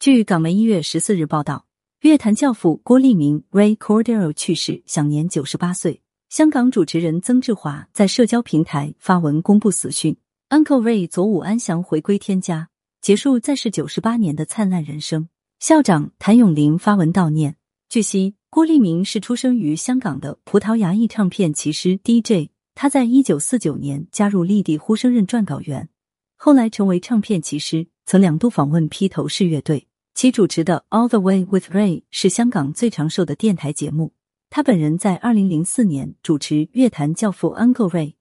据港媒一月十四日报道，乐坛教父郭立明 （Ray Cordero） 去世，享年九十八岁。香港主持人曾志华在社交平台发文公布死讯，Uncle Ray 昨午安详回归天家，结束在世九十八年的灿烂人生。校长谭咏麟发文悼念。据悉，郭立明是出生于香港的葡萄牙裔唱片骑师 DJ，他在一九四九年加入立地呼声任撰稿员，后来成为唱片骑师，曾两度访问披头士乐队。其主持的《All the Way with Ray》是香港最长寿的电台节目。他本人在二零零四年主持乐坛教父 Uncle Ray，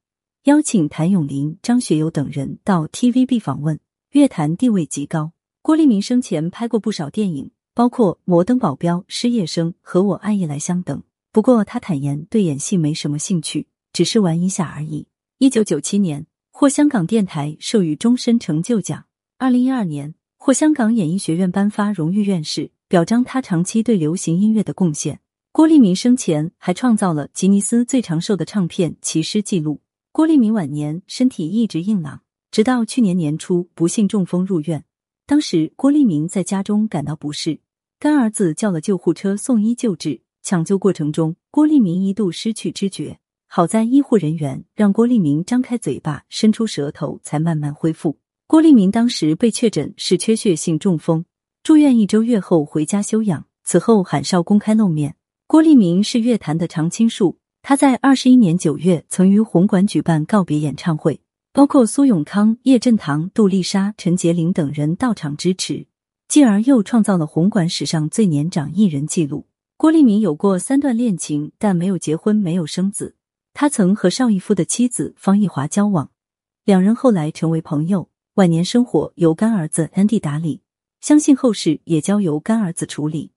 邀请谭咏麟、张学友等人到 TVB 访问，乐坛地位极高。郭立明生前拍过不少电影，包括《摩登保镖》《失业生》和《我爱夜来香》等。不过他坦言对演戏没什么兴趣，只是玩一下而已。一九九七年获香港电台授予终身成就奖，二零一二年。获香港演艺学院颁发荣誉院士，表彰他长期对流行音乐的贡献。郭立明生前还创造了吉尼斯最长寿的唱片骑师纪录。郭立明晚年身体一直硬朗，直到去年年初不幸中风入院。当时郭立明在家中感到不适，干儿子叫了救护车送医救治。抢救过程中，郭立明一度失去知觉，好在医护人员让郭立明张开嘴巴，伸出舌头，才慢慢恢复。郭立明当时被确诊是缺血性中风，住院一周月后回家休养。此后很少公开露面。郭立明是乐坛的常青树，他在二十一年九月曾于红馆举办告别演唱会，包括苏永康、叶振棠、杜丽莎、陈洁玲等人到场支持，继而又创造了红馆史上最年长艺人纪录。郭立明有过三段恋情，但没有结婚，没有生子。他曾和邵逸夫的妻子方逸华交往，两人后来成为朋友。晚年生活由干儿子 Andy 打理，相信后事也交由干儿子处理。